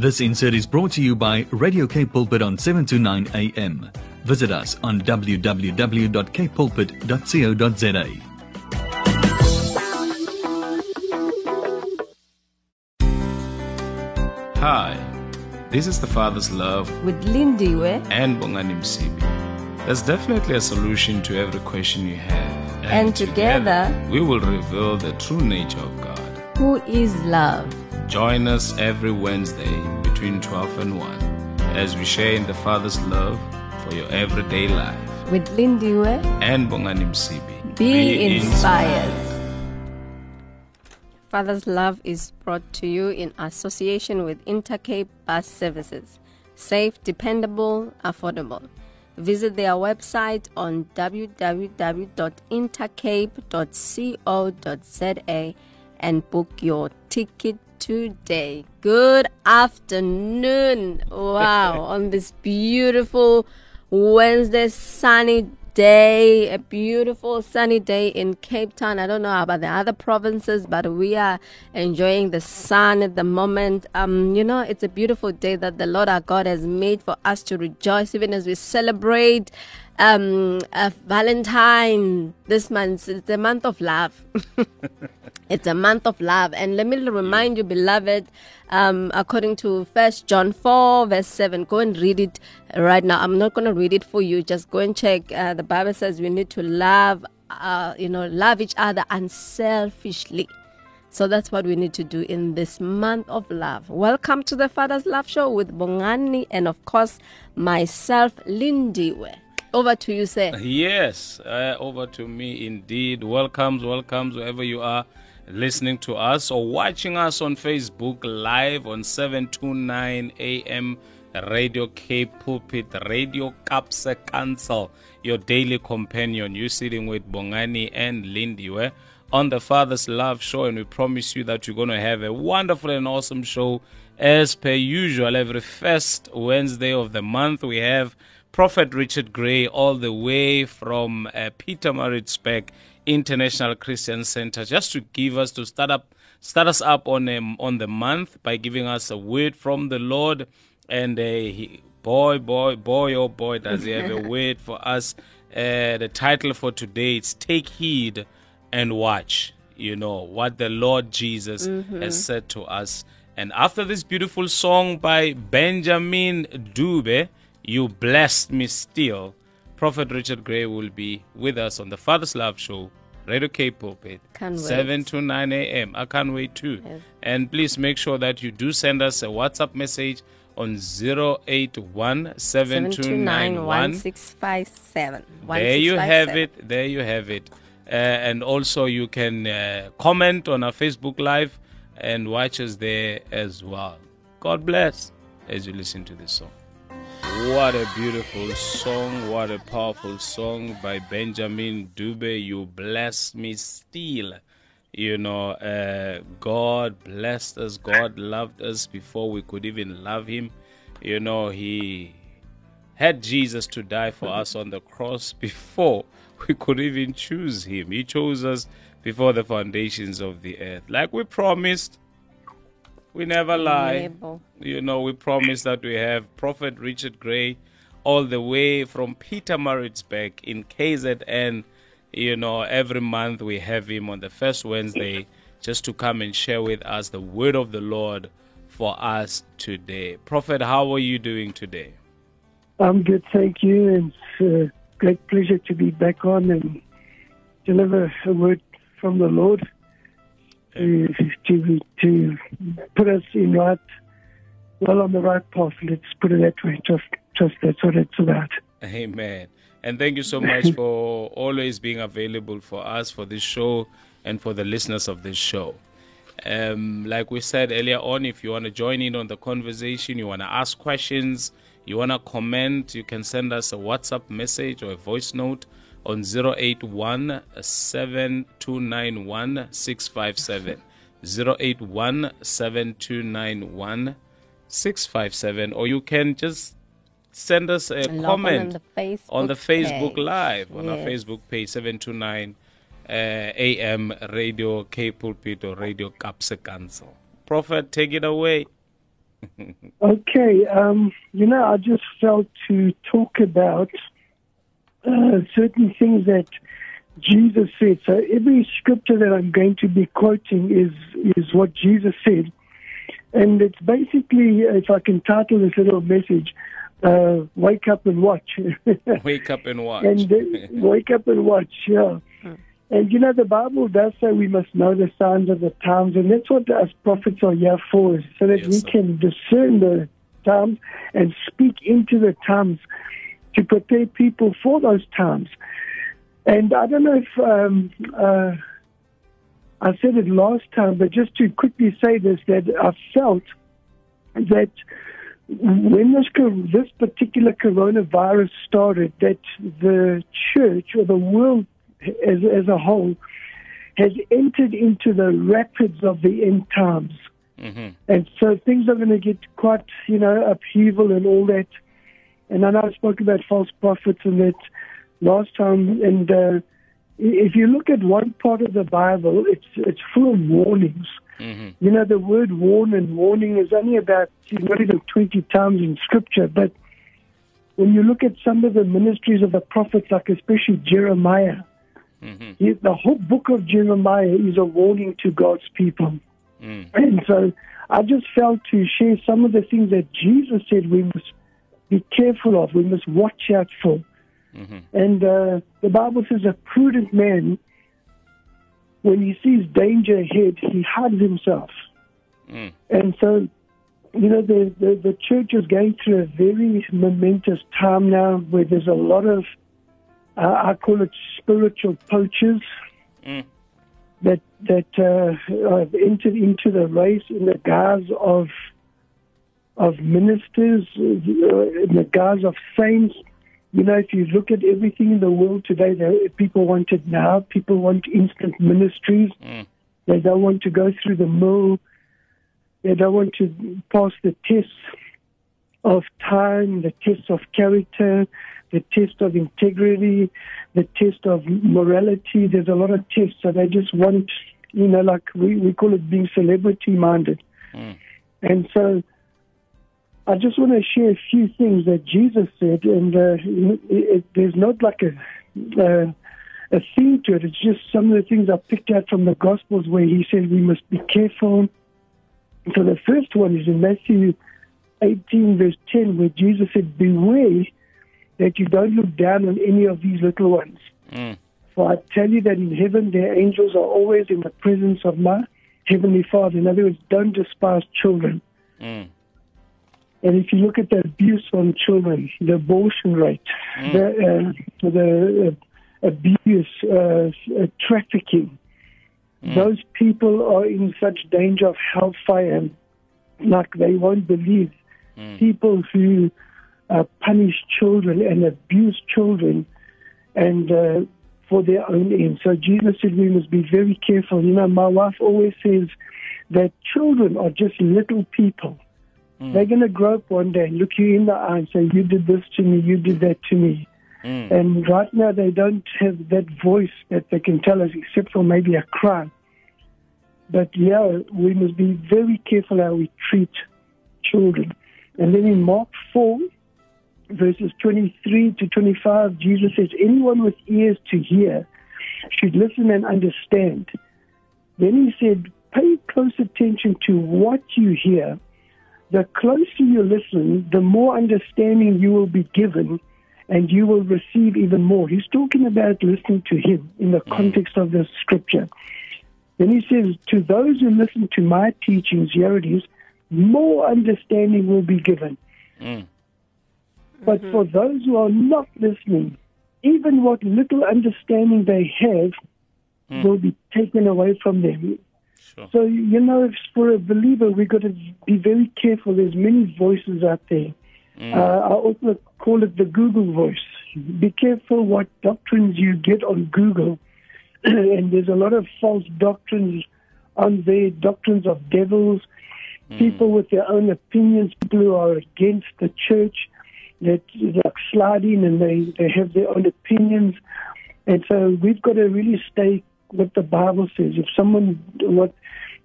This insert is brought to you by Radio K Pulpit on 7 to 9 a.m. Visit us on www.kpulpit.co.za. Hi, this is the Father's Love with Lindiwe and Bongani Msibi. There's definitely a solution to every question you have. And together, we will reveal the true nature of God. who is love. Join us every Wednesday between 12 and 1 as we share in the Father's love for your everyday life. With Lindiwe, And Bongani Msibi. be, inspired. Father's Love is brought to you in association with Intercape Bus Services. Safe, dependable, affordable. Visit their website on www.intercape.co.za and book your ticket today. Good afternoon. Wow, on this beautiful Wednesday sunny day, a beautiful sunny day in Cape Town. I don't know about the other provinces, but we are enjoying the sun at the moment. Um, you know, it's a beautiful day that the Lord our God has made for us to rejoice, even as we celebrate um uh, Valentine this month. It's the month of love. It's a month of love. And let me remind you, beloved, um, according to First John 4, verse 7, go and read it right now. I'm not going to read it for you. Just go and check. Uh, the Bible says we need to love, uh, you know, love each other unselfishly. So that's what we need to do in this month of love. Welcome to the Father's Love Show with Bongani and, of course, myself, Lindiwe. Over to you, sir. Yes, uh, over to me indeed. Welcomes, welcomes wherever you are listening to us or watching us on Facebook live on 729 AM Radio Cape Pulpit, Radio Kaapse Kansel, your daily companion. You're sitting with Bongani and Lindiwe on the Father's Love Show, and we promise you that you're going to have a wonderful and awesome show as per usual. Every first Wednesday of the month, we have Prophet Richard Gray, all the way from uh, Pietermaritzburg International Christian Center, just to give us to start up, start us up on um, on the month by giving us a word from the Lord. And uh, he, boy, boy, boy, oh boy, does he have a word for us? Uh, the title for today is "Take Heed and Watch." You know what the Lord Jesus has said to us. And after this beautiful song by Benjamin Dube, You Blessed Me Still, Prophet Richard Gray will be with us on the Father's Love Show, Radio Cape Pulpit, Can't 7 to 9 a.m. I can't wait too. Yes. And please make sure that you do send us a WhatsApp message on 081 7291 7291 there you have it. There you have it. Uh, and also, you can uh, comment on our Facebook Live and watch us there as well. God bless as you listen to this song. What a beautiful song. What a powerful song by Benjamin Dube. You bless me still. You know, uh, God blessed us. God loved us before we could even love Him. You know, He had Jesus to die for us on the cross before we could even choose him. He chose us before the foundations of the earth. Like we promised, we never lie. Able. You know, we promise that we have Prophet Richard Gray all the way from Pietermaritzburg in KZN. You know, every month we have him on the first Wednesday just to come and share with us the word of the Lord for us today. Prophet, how are you doing today? I'm good, thank you. And it's a great pleasure to be back on and deliver a word from the Lord to, to, to put us in right, well on the right path. Let's put it that way. Just, just that's what it's about. Amen. And thank you so much for always being available for us for this show and for the listeners of this show. Um, like we said earlier on, if you want to join in on the conversation, you want to ask questions, you want to comment, you can send us a WhatsApp message or a voice note on 081 7291 657. 081 7291 657. Or you can just send us a Log comment on the Facebook on the Facebook. Live on our Facebook page 729 uh, AM Radio K Pulpit or Radio Kaapse Kansel. Prophet, take it away. Okay, um, you know, I just felt to talk about uh, certain things that Jesus said. So every scripture that I'm going to be quoting is is what Jesus said, and it's basically, if I can title this little message, uh, "Wake up and watch." Wake up and watch. and uh, wake up and watch. Yeah. And you know, the Bible does say we must know the signs of the times, and that's what us prophets are here for, so that Yes, we sir. can discern the times and speak into the times to prepare people for those times. And I don't know if um, uh, I said it last time, but just to quickly say this, that I felt that when this this particular coronavirus started, that the church or the world as as a whole has entered into the rapids of the end times, hmm and so things are going to get quite you know upheaval and all that. And I know I spoke about false prophets and that last time. And uh, if you look at one part of the Bible, it's it's full of warnings. hmm You know, the word warn and warning is only about not even 20 times in Scripture. But when you look at some of the ministries of the prophets, like especially Jeremiah, hmm the whole book of Jeremiah is a warning to God's people. Mm. And so I just felt to share some of the things that Jesus said we must be careful of, we must watch out for. hmm And uh, the Bible says a prudent man, when he sees danger ahead, he hides himself. Mm. And so, you know, the, the, the church is going through a very momentous time now where there's a lot of, uh, I call it spiritual poachers Mm. that that uh, have entered into the race in the guise of of ministers, uh, in the guise of saints. You know, if you look at everything in the world today, people want it now. People want instant ministries. Mm. They don't want to go through the mill. They don't want to pass the tests of time, the test of character, the test of integrity, the test of morality. There's a lot of tests, so they just want, you know, like we, we call it being celebrity minded. Mm. And so I just want to share a few things that Jesus said, and uh, it, it, there's not like a, uh, a theme to it. It's just some of the things I picked out from the Gospels where he said we must be careful. So the first one is in Matthew 18, verse 10, where Jesus said, Beware that you don't look down on any of these little ones. Mm. For I tell you that in heaven their angels are always in the presence of my heavenly Father. In other words, don't despise children. Mm. And if you look at the abuse on children, the abortion rate, the, uh, the uh, abuse, uh, uh, trafficking, those people are in such danger of hellfire, like they won't believe. People who uh, punish children and abuse children, and uh, for their own ends. So Jesus said we must be very careful. You know, my wife always says that children are just little people. They're going to grow up one day and look you in the eye and say, You did this to me, you did that to me. Mm. And right now, they don't have that voice that they can tell us, except for maybe a cry. But yeah, we must be very careful how we treat children. And then in Mark 4, verses 23 to 25, Jesus says, Anyone with ears to hear should listen and understand. Then he said, Pay close attention to what you hear. The closer you listen, the more understanding you will be given, and you will receive even more. He's talking about listening to him in the mm. context of the scripture. Then he says, To those who listen to my teachings, here it is, more understanding will be given. Mm. But mm-hmm. for those who are not listening, even what little understanding they have mm. will be taken away from them. Sure. So, you know, if for a believer, we've got to be very careful. There's many voices out there. Uh, I also call it the Google voice. Be careful what doctrines you get on Google. and there's a lot of false doctrines on there, doctrines of devils, people with their own opinions, people who are against the church that like sliding in and they, they have their own opinions. And so we've got to really stay what the Bible says. If someone, what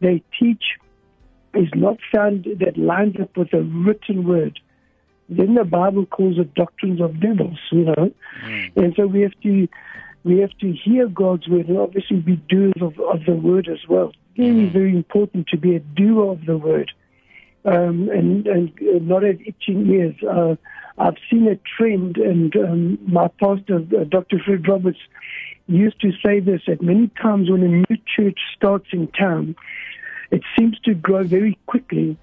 they teach is not found that lines up with the written word, then the Bible calls it doctrines of devils, you know. Hmm. And so we have to we have to hear God's word and obviously be doers of, of the word as well. Very, hmm. very important to be a doer of the word um, and, and uh, not as itching ears. Uh, I've seen a trend, and um, my pastor, uh, Dr. Fred Roberts, used to say this that many times when a new church starts in town, it seems to grow very quickly.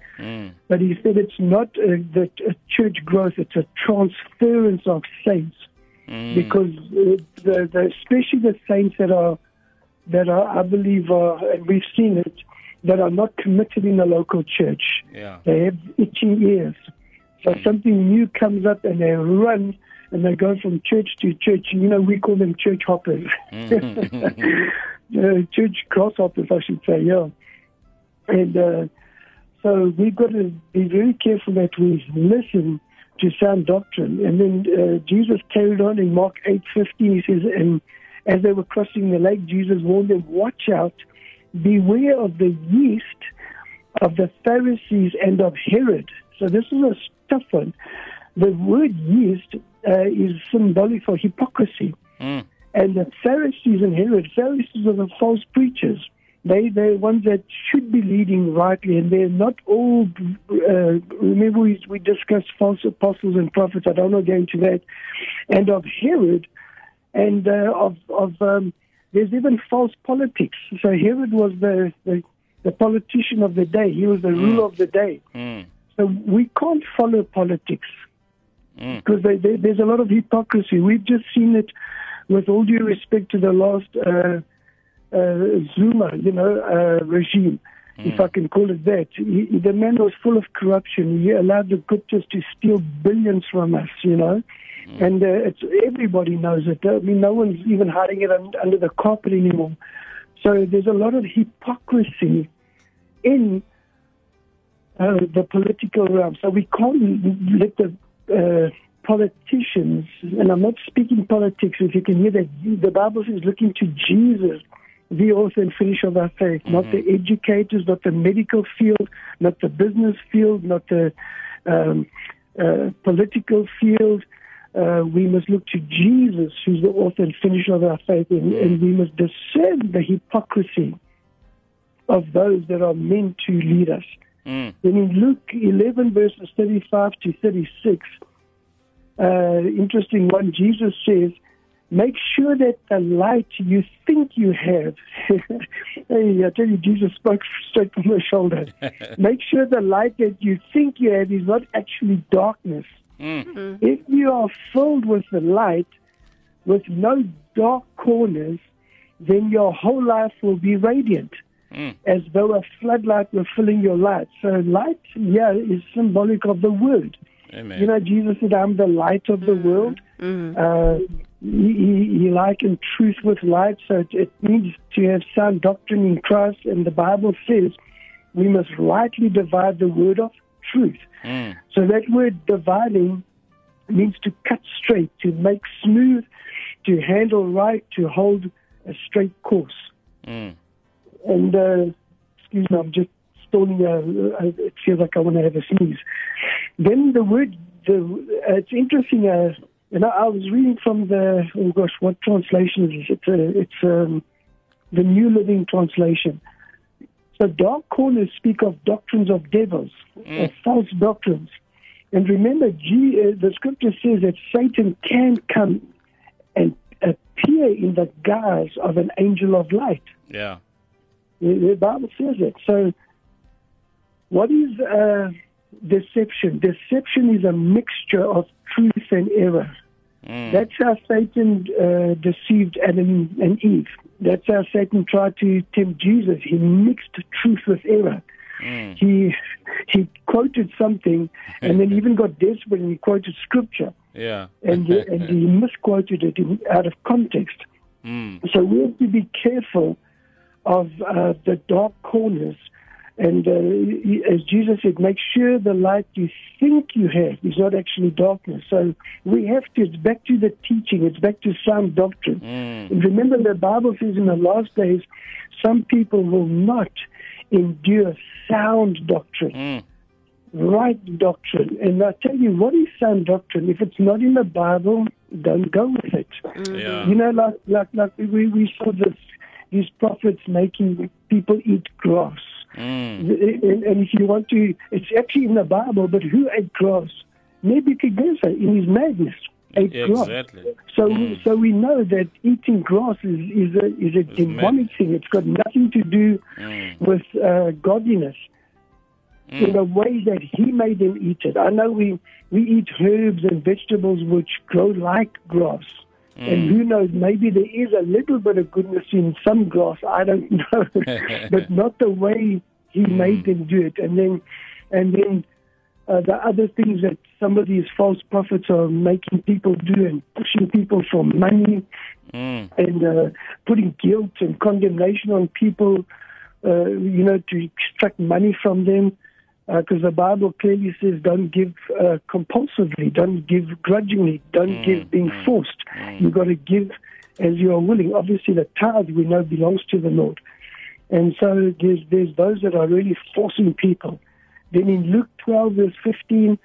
But he said it's not uh, that a church growth; it's a transference of saints, because uh, the, the especially the saints that are that are, I believe, are, and we've seen it, that are not committed in the local church. Yeah. They have itching ears. So something new comes up and they run and they go from church to church. You know, we call them church hoppers. uh, church grasshoppers, I should say, yeah. And uh, so we've got to be very careful that we listen to sound doctrine. And then uh, Jesus carried on in Mark 8.15, he says, and as they were crossing the lake, Jesus warned them, watch out, beware of the yeast of the Pharisees and of Herod. So this is a tough one. The word yeast uh, is symbolic for hypocrisy. Mm. And the Pharisees and Herod, Pharisees are the false preachers. They, they're ones that should be leading rightly, and they're not all. Uh, remember, we, we discussed false apostles and prophets. I don't want to go into that. And of Herod, and uh, of, of um, there's even false politics. So Herod was the, the, the politician of the day, he was the ruler of the day. Mm. So we can't follow politics because they, they, there's a lot of hypocrisy. We've just seen it with all due respect to the last uh, uh, Zuma, you know, uh, regime, if I can call it that. He, the man was full of corruption. He allowed the Guptas to steal billions from us, you know. And uh, it's everybody knows it. I mean, no one's even hiding it un- under the carpet anymore. So there's a lot of hypocrisy in uh, the political realm. So we can't let the uh, politicians, and I'm not speaking politics, if you can hear that, the Bible says looking to Jesus, the author and finisher of our faith, not the educators, not the medical field, not the business field, not the um, uh, political field. Uh, we must look to Jesus, who's the author and finisher of our faith, and, and we must discern the hypocrisy of those that are meant to lead us. Mm. Then in Luke 11, verses 35 to 36, uh, interesting one, Jesus says, Make sure that the light you think you have, hey, I tell you, Jesus spoke straight from the shoulder. Make sure the light that you think you have is not actually darkness. Mm. If you are filled with the light, with no dark corners, then your whole life will be radiant Mm. as though a floodlight were filling your light. So light, yeah, is symbolic of the word. Amen. You know, Jesus said, I'm the light of the world. Uh, he, he, he likened truth with light, so it, it means to have sound doctrine in Christ. And the Bible says we must rightly divide the word of truth. Mm. So that word dividing means to cut straight, to make smooth, to handle right, to hold a straight course. Mm. And uh, excuse me, I'm just stalling. Uh, uh, it feels like I want to have a sneeze. Then the word, the uh, it's interesting. Uh, and I, I was reading from the oh gosh, what translation is it? It's uh, it's um, the New Living Translation. So dark corners speak of doctrines of devils, of false doctrines. And remember, G, uh, the scripture says that Satan can come and appear in the guise of an angel of light. Yeah. The, the Bible says it. So, what is uh, deception? Deception is a mixture of truth and error. That's how Satan uh, deceived Adam and Eve. That's how Satan tried to tempt Jesus. He mixed truth with error. He he quoted something, and then even got desperate and he quoted scripture, Yeah. and and he misquoted it in, out of context. Mm. So we have to be careful of uh, the dark corners. And uh, as Jesus said, make sure the light you think you have is not actually darkness. So we have to, it's back to the teaching, it's back to sound doctrine. Mm. And remember, the Bible says in the last days, some people will not endure sound doctrine, Mm. right doctrine. And I tell you, what is sound doctrine? If it's not in the Bible, don't go with it. Yeah. You know, like like like we we saw this these prophets making people eat grass. Mm. And, and if you want to, it's actually in the Bible. But who ate grass? Nebuchadnezzar, in his madness, ate grass. Exactly. So, Mm. so we know that eating grass is, is a is a It's demonic thing. It's got nothing to do Mm. with uh, godliness. Mm. In the way that He made them eat it. I know we we eat herbs and vegetables which grow like grass. Mm. And who knows, maybe there is a little bit of goodness in some grass. I don't know, but not the way He Mm. made them do it. And then, and then uh, the other things that some of these false prophets are making people do and pushing people for money Mm. and uh, putting guilt and condemnation on people, uh, you know, to extract money from them. Uh, because the Bible clearly says, don't give uh, compulsively, don't give grudgingly, don't give mm, being mm, forced. Mm. You've got to give as you are willing. Obviously, the tithe we know belongs to the Lord. And so there's, there's those that are really forcing people. Then in Luke 12, verse 15,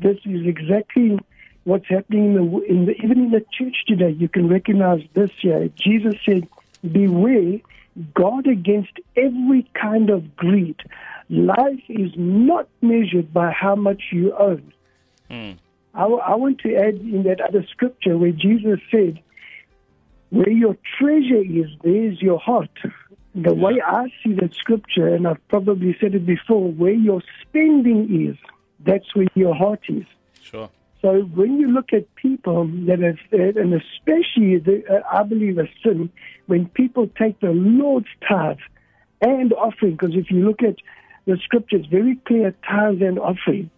this is exactly what's happening in the, in the even in the church today. You can recognize this here. Jesus said, "Beware, guard against every kind of greed. Life is not measured by how much you own." Mm. I, I want to add in that other scripture where Jesus said, "Where your treasure is, there's your heart." The way I see that scripture, and I've probably said it before, where your spending is, that's where your heart is. Sure. So when you look at people that have, and especially the, uh, I believe a sin, when people take the Lord's tithe and offering, because if you look at the scriptures, very clear tithes and offering.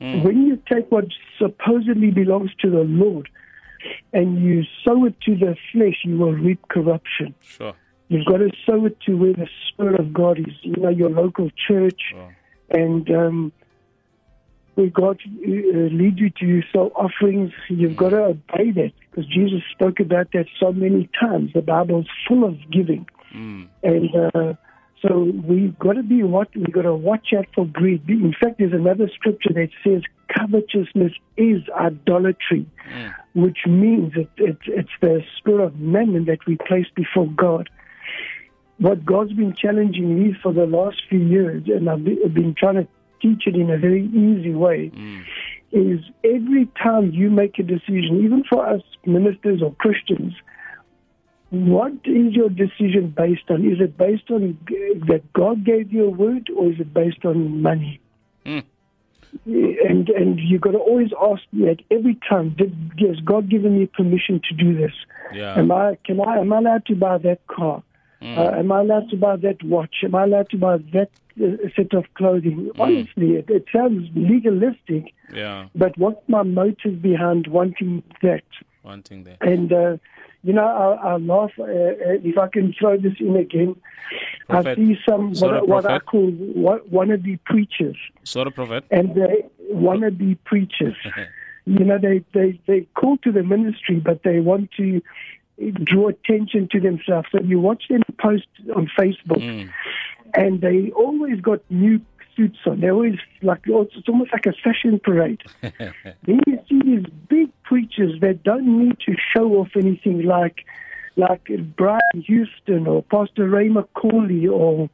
When you take what supposedly belongs to the Lord and you sow it to the flesh, you will reap corruption. Sure. You've got to sow it to where the Spirit of God is, you know, your local church. Sure. And um, where God uh, leads you to sow offerings, you've got to obey that because Jesus spoke about that so many times. The Bible's full of giving. Mm. And uh, so we've got to be what we've got to watch out for greed. In fact, there's another scripture that says covetousness is idolatry, hmm. which means it, it, it's the spirit of mammon that we place before God. What God's been challenging me for the last few years, and I've I've been trying to teach it in a very easy way, hmm. is every time you make a decision, even for us ministers or Christians, what is your decision based on? Is it based on that God gave you a word, or is it based on money? Hmm. And and you've got to always ask that every time. Did has God given me permission to do this? Yeah. Am I can I am I allowed to buy that car? Uh, am I allowed to buy that watch? Am I allowed to buy that uh, set of clothing? Honestly, it, it sounds legalistic, Yeah. but what's my motive behind wanting that? Wanting that. And, uh, you know, I, I laugh. Uh, uh, if I can throw this in again, I see some what, what I Prophet. call wa- wannabe preachers, Sort of prophet. and they wannabe preachers. you know, they they they call to the ministry, but they want to draw attention to themselves. So you watch them post on Facebook, Mm. and they always got new suits on. They always like it's almost like a fashion parade. then you see these big preachers that don't need to show off anything like like Brian Houston or Pastor Ray McCauley or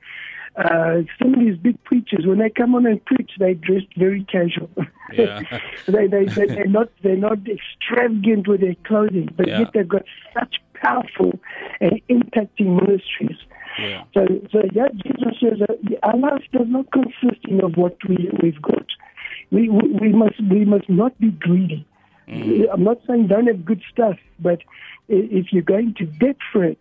uh, some of these big preachers. When they come on and preach, they dressed very casual. Yeah. they, they, they, they're not they're not extravagant with their clothing, but Yeah. yet they've got such powerful and impacting ministries. Yeah. So, so yeah, Jesus says that our life does not consist in of what we we've got. We, we we must we must not be greedy. I'm not saying don't have good stuff, but if you're going to debt for it,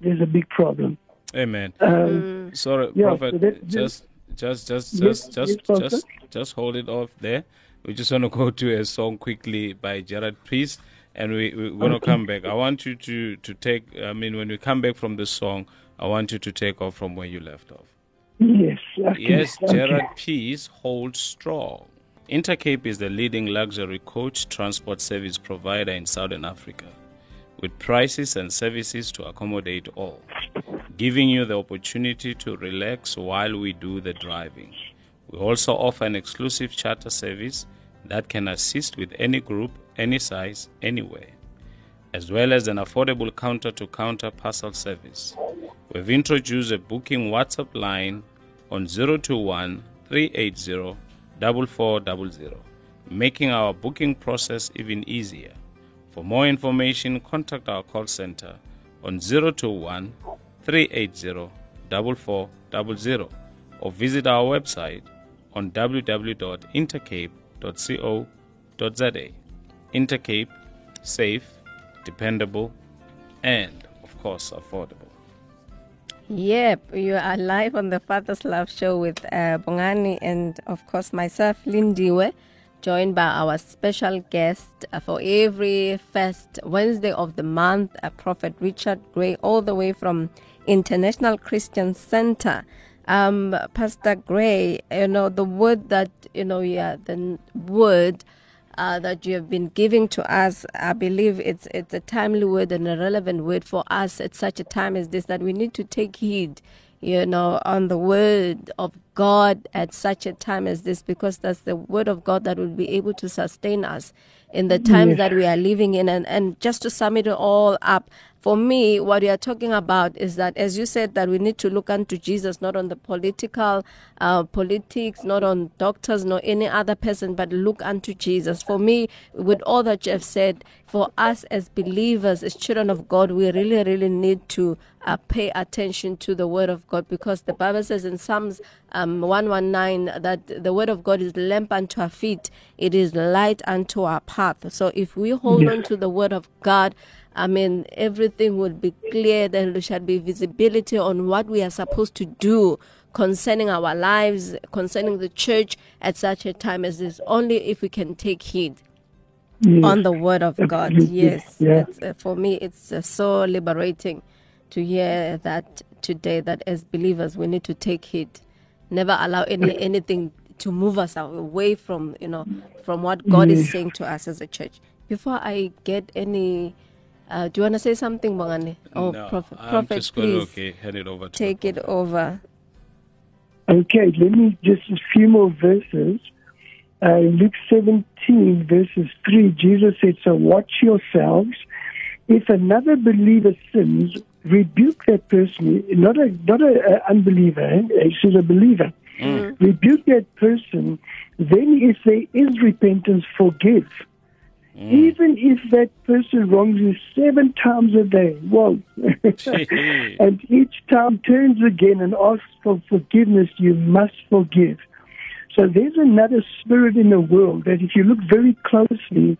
there's a big problem. Amen. Um, Sorry, Yeah, prophet. so that- just, just, just, Yes, just, just, yes, just, just hold it off there. We just want to go to a song quickly by Jared Peace, and we we're gonna come back. I want you to to take. I mean, when we come back from the song, I want you to take off from where you left off. yes, okay, Yes, okay. Gerard Peace holds strong. Intercape is the leading luxury coach transport service provider in Southern Africa, with prices and services to accommodate all. giving you the opportunity to relax while we do the driving. We also offer an exclusive charter service that can assist with any group, any size, anywhere, as well as an affordable counter to counter parcel service. We've introduced a booking WhatsApp line on 021 380 4400, making our booking process even easier. For more information, contact our call center on 021 380 4400 or visit our website on www.intercape.co.za. Intercape, safe, dependable, and of course affordable. Yep, you are live on the Father's Love Show with uh, Bongani and, of course, myself, Lindiwe, joined by our special guest uh, for every first Wednesday of the month, uh, Prophet Richard Gray, all the way from International Christian Center. Um, Pastor Gray, you know, the word that, you know, yeah, the word uh, that you have been giving to us. I believe it's it's a timely word and a relevant word for us at such a time as this that we need to take heed, you know, on the word of God at such a time as this because that's the word of God that will be able to sustain us in the times Yes. that we are living in. And, and just to sum it all up, for me, what we are talking about is that, as you said, that we need to look unto Jesus, not on the political uh, politics, not on doctors, nor any other person, but look unto Jesus. For me, with all that you have said, for us as believers, as children of God, we really, really need to uh, pay attention to the Word of God because the Bible says in Psalms um, 119 that the Word of God is lamp unto our feet, it is light unto our path. So if we hold Yes. on to the Word of God, I mean, everything will be clear. Then there shall be visibility on what we are supposed to do concerning our lives, concerning the church at such a time as this. Only if we can take heed Yes. on the word of God. Yes, Yeah. Uh, for me, it's uh, so liberating to hear that today. That as believers, we need to take heed. Never allow any anything to move us away from you know from what God is saying to us as a church. Before I get any, uh, do you want to say something, Bongani? Oh, no, prophet, I'm prophet, just going please to okay, hand it over to take it prophet. over. Okay, let me just a few more verses. Uh, in Luke 17, verses 3, Jesus said, So watch yourselves. If another believer sins, rebuke that person, not a not a, a unbeliever, eh? he says a believer. Mm. Mm. Rebuke that person. Then, if there is repentance, forgive. Mm. Even if that person wrongs you seven times a day, whoa. and each time turns again and asks for forgiveness, you must forgive. So there's another spirit in the world that if you look very closely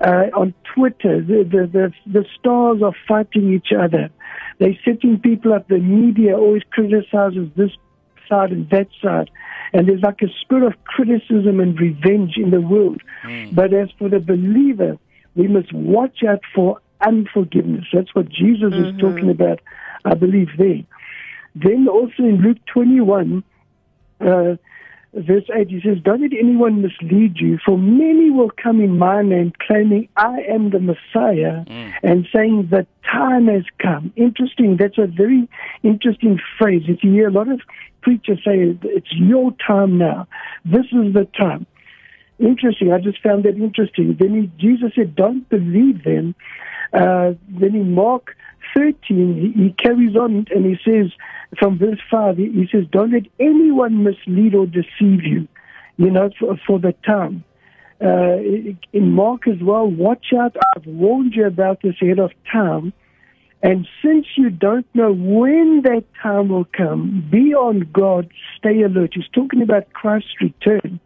uh, on Twitter, the, the, the, the stars are fighting each other. They're setting people up. The media always criticizes this side and that side. And there's like a spirit of criticism and revenge in the world. But as for the believer, we must watch out for unforgiveness. That's what Jesus is talking about, I believe, there. Then also in Luke 21, uh, verse 8, he says, Don't let anyone mislead you, for many will come in my name, claiming I am the Messiah, mm. and saying the time has come. Interesting. That's a very interesting phrase. If you hear a lot of preachers say, It's your time now, this is the time. Interesting. I just found that interesting. Then he, Jesus said, Don't believe them. Uh, then in Mark 13, he, he carries on and he says, from verse 5, he, says, Don't let anyone mislead or deceive you, you know, for, for the time. Uh, in Mark as well, watch out. I've warned you about this ahead of time. And since you don't know when that time will come, be on guard, stay alert. He's talking about Christ's return.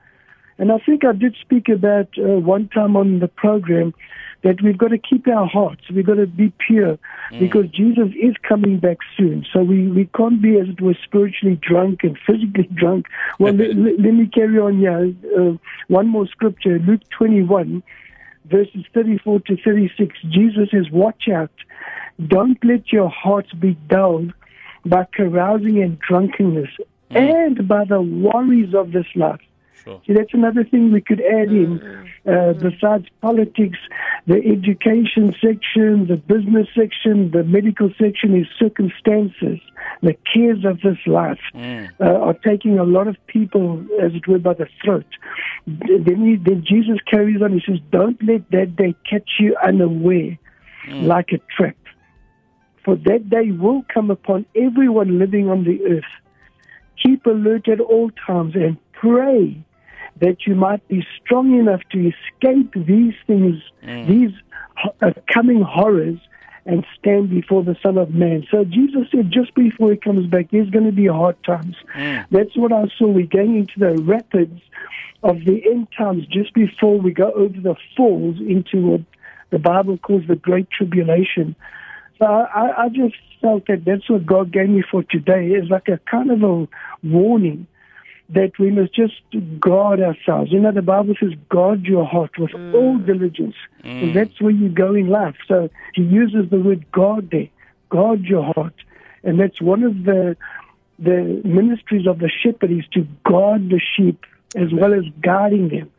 And I think I did speak about uh, one time on the program that we've got to keep our hearts. We've got to be pure because Jesus is coming back soon. So we, we can't be, as it were, spiritually drunk and physically drunk. Well, let, let, let me carry on here. Uh, one more scripture, Luke 21, verses 34 to 36. Jesus says, Watch out. Don't let your hearts be dulled by carousing and drunkenness and by the worries of this life. Sure. See, that's another thing we could add in. Uh, besides politics, the education section, the business section, the medical section is circumstances. The cares of this life uh, are taking a lot of people, as it were, by the throat. Then, he, then Jesus carries on. He says, "Don't let that day catch you unaware, like a trap." For that day will come upon everyone living on the earth. Keep alert at all times and pray that you might be strong enough to escape these things, these uh, coming horrors, and stand before the Son of Man. So Jesus said just before he comes back, there's going to be hard times. That's what I saw. We're going into the rapids of the end times just before we go over the falls into what the Bible calls the Great Tribulation. So I, I- I just felt that that's what God gave me for today is like a kind of a warning that we must just guard ourselves. You know, the Bible says, guard your heart with mm. all diligence. And mm. that's where you go in life. So he uses the word guard there. Guard your heart. And that's one of the the ministries of the shepherd is to guard the sheep as well as guarding them.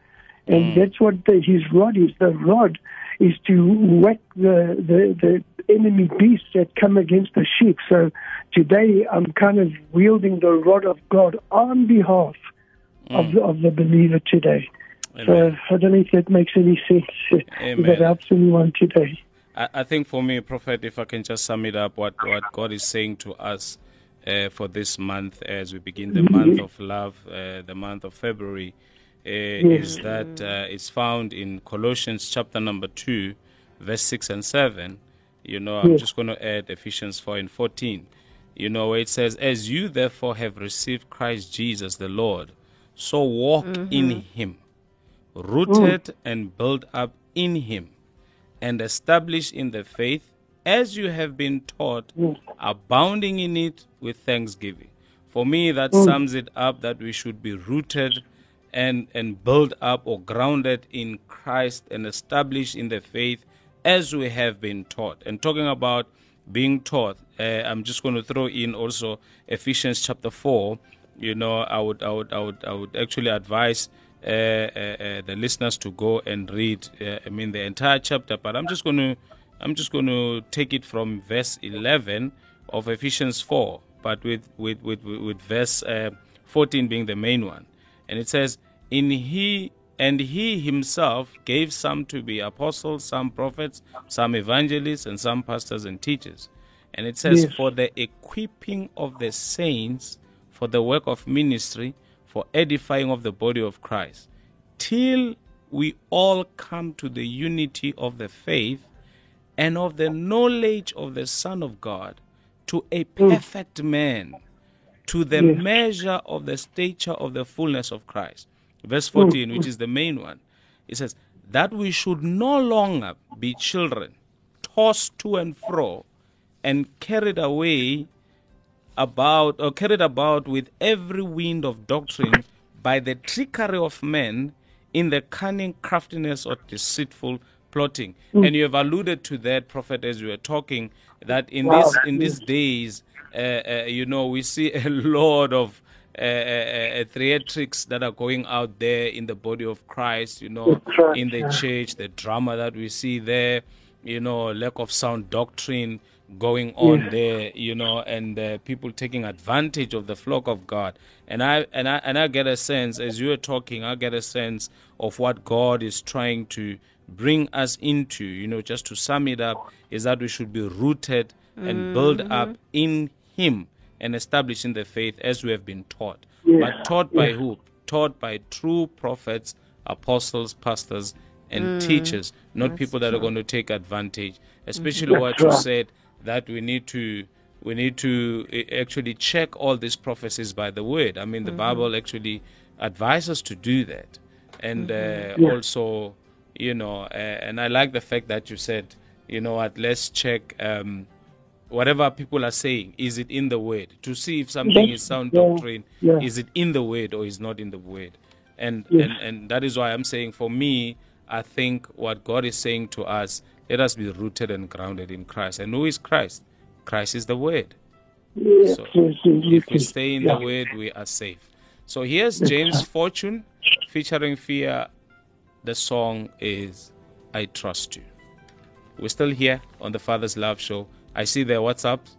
And that's what the, his rod is. The rod is to whack the, the, the enemy beasts that come against the sheep. So today I'm kind of wielding the rod of God on behalf of, the, of the believer today. So Amen. I don't know if that makes any sense. If that helps anyone today. I, I think for me, Prophet, if I can just sum it up, what, what God is saying to us uh, for this month as we begin the month of love, uh, the month of February, Uh, is that uh, it's found in Colossians chapter number 2, verse 6 and 7. You know, I'm just going to add Ephesians 4 and 14. You know, where it says, As you therefore have received Christ Jesus the Lord, so walk in mm-hmm. him, rooted mm. and built up in him and established in the faith as you have been taught, mm. abounding in it with thanksgiving. For me, that mm. sums it up that we should be rooted and, and built up or grounded in Christ and established in the faith as we have been taught. And talking about being taught, uh, I'm just going to throw in also Ephesians chapter 4. You know, I would, I would, I would, I would actually advise uh, uh, uh, the listeners to go and read. Uh, I mean, the entire chapter. But I'm just going to, I'm just going to take it from verse 11 of Ephesians 4, but with with with with, verse uh, 14 being the main one, and it says, "In he." And he himself gave some to be apostles, some prophets, some evangelists, and some pastors and teachers. And it says, Yes. For the equipping of the saints, for the work of ministry, for edifying of the body of Christ, till we all come to the unity of the faith and of the knowledge of the Son of God, to a mm. perfect man, to the Yes. measure of the stature of the fullness of Christ. Verse 14, which is the main one, it says, That we should no longer be children, tossed to and fro, and carried away about or carried about with every wind of doctrine by the trickery of men in the cunning craftiness of deceitful plotting. And you have alluded to that prophet as you were talking that in Wow. this in these days uh, uh, you know we see a lot of uh, uh, theatrics that are going out there in the body of Christ, you know, That's right, in the yeah. church, the drama that we see there, you know, lack of sound doctrine going on Yeah. there, you know, and uh, people taking advantage of the flock of God. And I and I and I get a sense as you were talking, I get a sense of what God is trying to bring us into. You know, just to sum it up, is that we should be rooted and built up in Him and established in the faith as we have been taught. Yes, But taught by yes. who? Taught by true prophets, apostles, pastors, and teachers, not people that are going to take advantage. Especially That's what you right. said that we need to we need to eh, actually check all these prophecies by the word. I mean, the Bible actually advises us to do that, and uh, Yeah. also, you know, uh, and I like the fact that you said, you know what, let's check. Um, Whatever people are saying, is it in the word? To see if something That's- is sound yeah, doctrine, yeah. is it in the word or is not in the word? And, Yes. and and that is why I'm saying for me, I think what God is saying to us, let us be rooted and grounded in Christ. And who is Christ? Christ is the word. Yes, So, yes, yes, If we stay in the word, we are safe. So here's James Fortune featuring FIYA. The song is I Trust You. We're still here on the Father's Love Show. I see their WhatsApps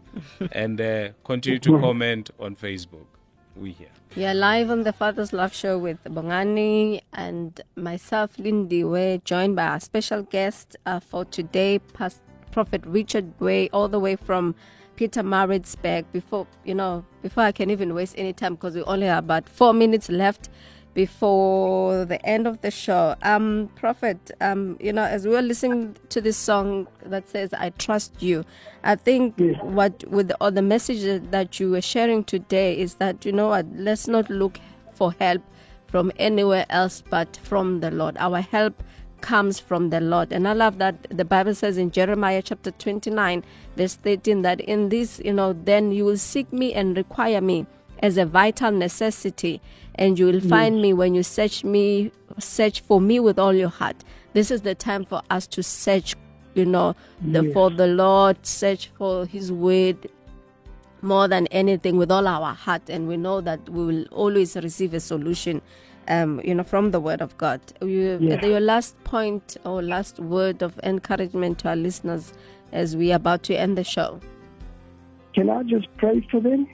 and uh, continue to comment on Facebook. We here. Yeah, live on the Father's Love Show with Bongani and myself, Lindy. We're joined by our special guest uh, for today, Past Prophet Richard Gray, all the way from Pietermaritzburg. Before you know, before I can even waste any time, because we only have about four minutes left before the end of the show. Um, Prophet, um, you know, as we were listening to this song that says "I trust you," I think Yes. what with or the message that you were sharing today is that you know what, let's not look for help from anywhere else but from the Lord. Our help comes from the Lord. And I love that the Bible says in Jeremiah chapter 29, verse 13, that in this, you know, then you will seek me and require me as a vital necessity, and you will find me when you search me, search for me with all your heart. This is the time for us to search, you know, the, for the Lord, search for His word, more than anything with all our heart and we know that we will always receive a solution um, you know from the word of god you, Yeah. your last point or last word of encouragement to our listeners as we are about to end the show Can I just pray for them?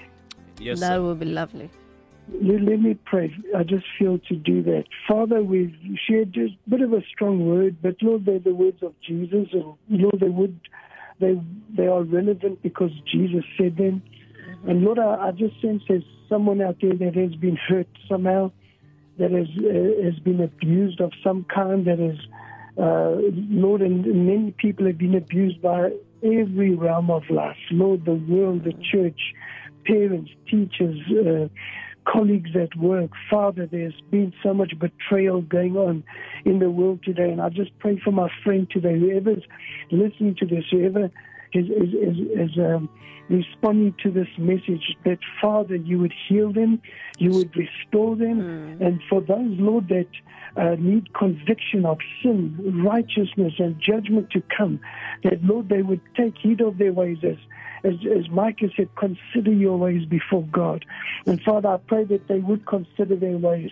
Yes, that sir. will be lovely Let, let me pray. I just feel to do that. Father, we've shared just a bit of a strong word, but Lord, they're the words of Jesus, and Lord, they would, they they are relevant because Jesus said them. And Lord, I, I just sense there's someone out there that has been hurt somehow, that has uh, has been abused of some kind, that is, uh, Lord, and many people have been abused by every realm of life. Lord, the world, the church, parents, teachers, uh, colleagues at work. Father, there's been so much betrayal going on in the world today. And I just pray for my friend today, whoever's listening to this, whoever is, is, is, is um, responding to this message, that Father, you would heal them, you would restore them. And for those, Lord, that uh, need conviction of sin, righteousness, and judgment to come, that, Lord, they would take heed of their ways as as, as Micah said, consider your ways before God. And Father, I pray that they would consider their ways.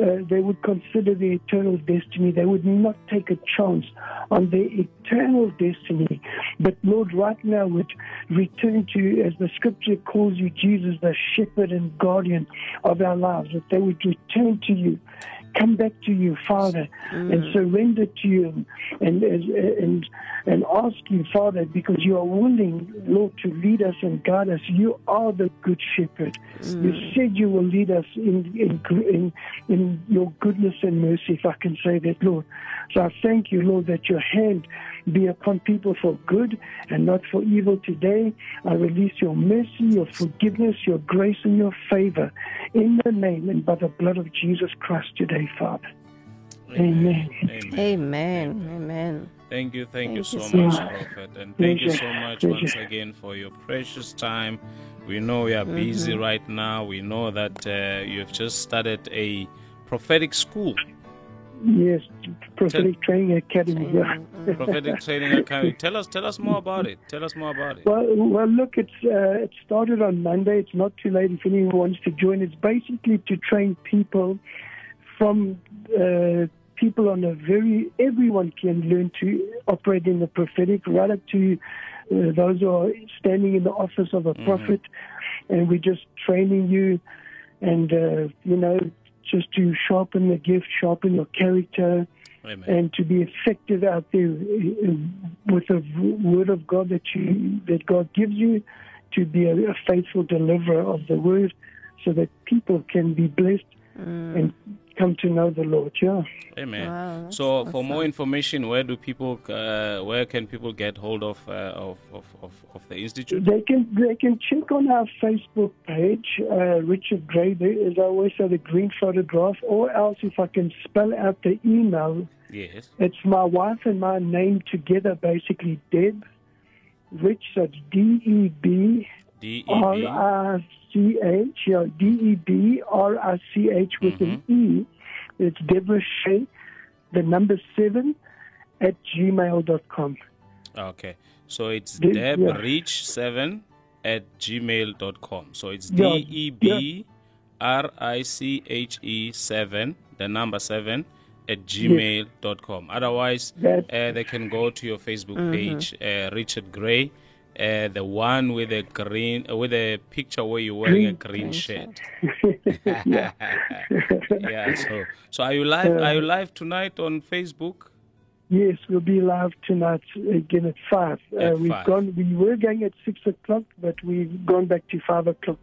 Uh, they would consider their eternal destiny. They would not take a chance on their eternal destiny. But Lord, right now would return to, you as the scripture calls you, Jesus, the shepherd and guardian of our lives, that they would return to you come back to you, Father, and mm. surrender to you, and and and and ask you, Father, because you are willing, Lord, to lead us and guide us. You are the good shepherd. You mm. said you will lead us in in in in your goodness and mercy, if I can say that, Lord. So I thank you, Lord, that your hand be upon people for good and not for evil today. I release your mercy, your forgiveness, your grace, and your favor in the name and by the blood of Jesus Christ today, Father. Amen. Amen. amen amen Thank you, thank, you Thank so you so much, much. Prophet. And thank you so much Pleasure. once again for your precious time. We know we are busy right now. We know that uh, you have just started a prophetic school, Yes, Prophetic Training Academy. Yeah. prophetic training academy. Tell us, tell us more about it. Tell us more about it. Well, well, look, it's uh, it started on Monday. It's not too late if anyone wants to join. It's basically to train people from uh, people on a very everyone can learn to operate in the prophetic, right up to uh, those who are standing in the office of a prophet, and we're just training you, and uh, you know, just to sharpen the gift, sharpen your character Amen. and to be effective out there uh, with the word of God that you that God gives you, to be a, a faithful deliverer of the word, so that people can be blessed and come to know the Lord. Yeah. Amen. Wow, that's so, for more information, where do people, uh, where can people get hold of uh, of, of, of of the institute? They can they can check on our Facebook page, uh, Richard Gray. There is always say the green photograph, or else if I can spell out the email, Yes. it's my wife and my name together, basically Deb Rich. That's D E B D E R B. I C H, yeah, D E B R I C H with an E. It's Deborah Shea, the number seven at gmail.com. Okay. So it's Deb- Deb yeah. Reach seven at gmail.com. So it's D E B R I C H E seven the number seven at gmail.com. Otherwise, That- uh, they can go to your Facebook page, uh, Richard Gray, uh, the one with a green, uh, with a picture where you're wearing a green, Green shirt. shirt. yeah. So, so are you live? Are you live tonight on Facebook? Yes, we'll be live tonight again at five. At uh, we've five. gone. We were going at six o'clock, but we've gone back to five o'clock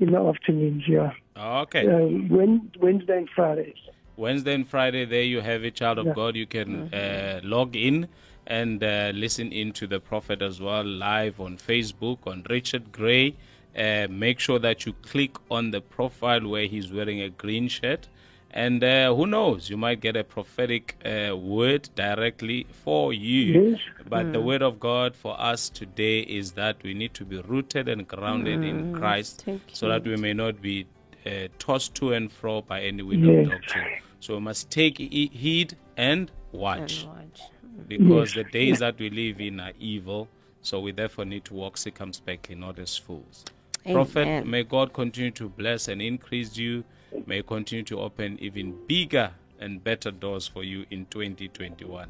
in the afternoons. Yeah, Okay. uh, Wed- Wednesday and Fridays. Wednesday and Friday, there you have it, child of Yeah. God. You can uh, log in and uh, listen in to the prophet as well live on Facebook on Richard Gray. Uh, make sure that you click on the profile where he's wearing a green shirt. And uh, who knows, you might get a prophetic uh, word directly for you. Yes. But the word of God for us today is that we need to be rooted and grounded in Christ so that we may not be uh, tossed to and fro by any wind Yes. of doctrine. So we must take he- heed and watch And watch. Because the days that we live in are evil. So we therefore need to walk circumspectly, not as fools. Prophet, may God continue to bless and increase you. May continue to open even bigger and better doors for you in 2021.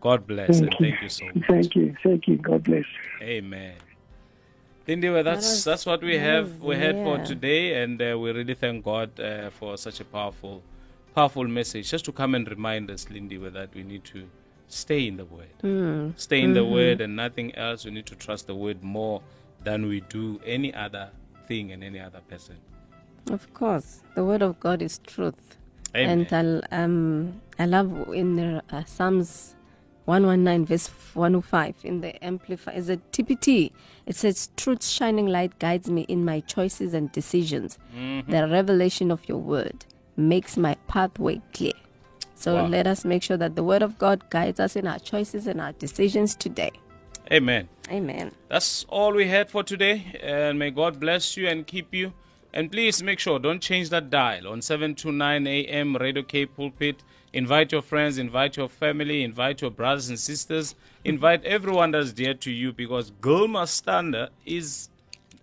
God bless and Thank you. thank you so much. Thank you. Thank you. God bless. Amen. Lindy, well, that's was- that's what we have we had for today, and uh, we really thank God uh, for such a powerful, powerful message. Just to come and remind us, Lindy, well, that we need to stay in the Word, Hmm. stay in the Mm-hmm. Word, and nothing else. We need to trust the Word more than we do any other thing and any other person. Of course, the word of God is truth. Amen. And I, um, I love in the, uh, Psalms 119, verse 105, in the Amplify, is a TPT. It says, Truth shining light guides me in my choices and decisions. Mm-hmm. The revelation of your word makes my pathway clear. So Wow. let us make sure that the word of God guides us in our choices and our decisions today. Amen. Amen. That's all we had for today. And may God bless you and keep you. And please make sure, don't change that dial on 729 AM Radio K Pulpit. Invite your friends, invite your family, invite your brothers and sisters, invite everyone that's dear to you because Gulma Stander is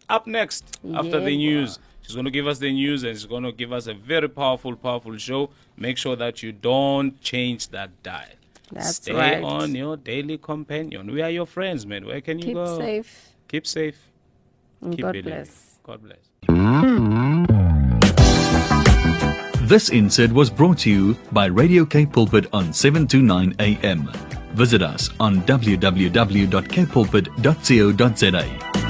up next after the news. She's going to give us the news and she's going to give us a very powerful, powerful show. Make sure that you don't change that dial. That's Stay right. on your daily companion. We are your friends, man. Where can you Keep go? safe. Keep safe. And Keep God believing. bless. God bless. This insert was brought to you by Radio K Pulpit on 729 AM. Visit us on www.kpulpit.co.za.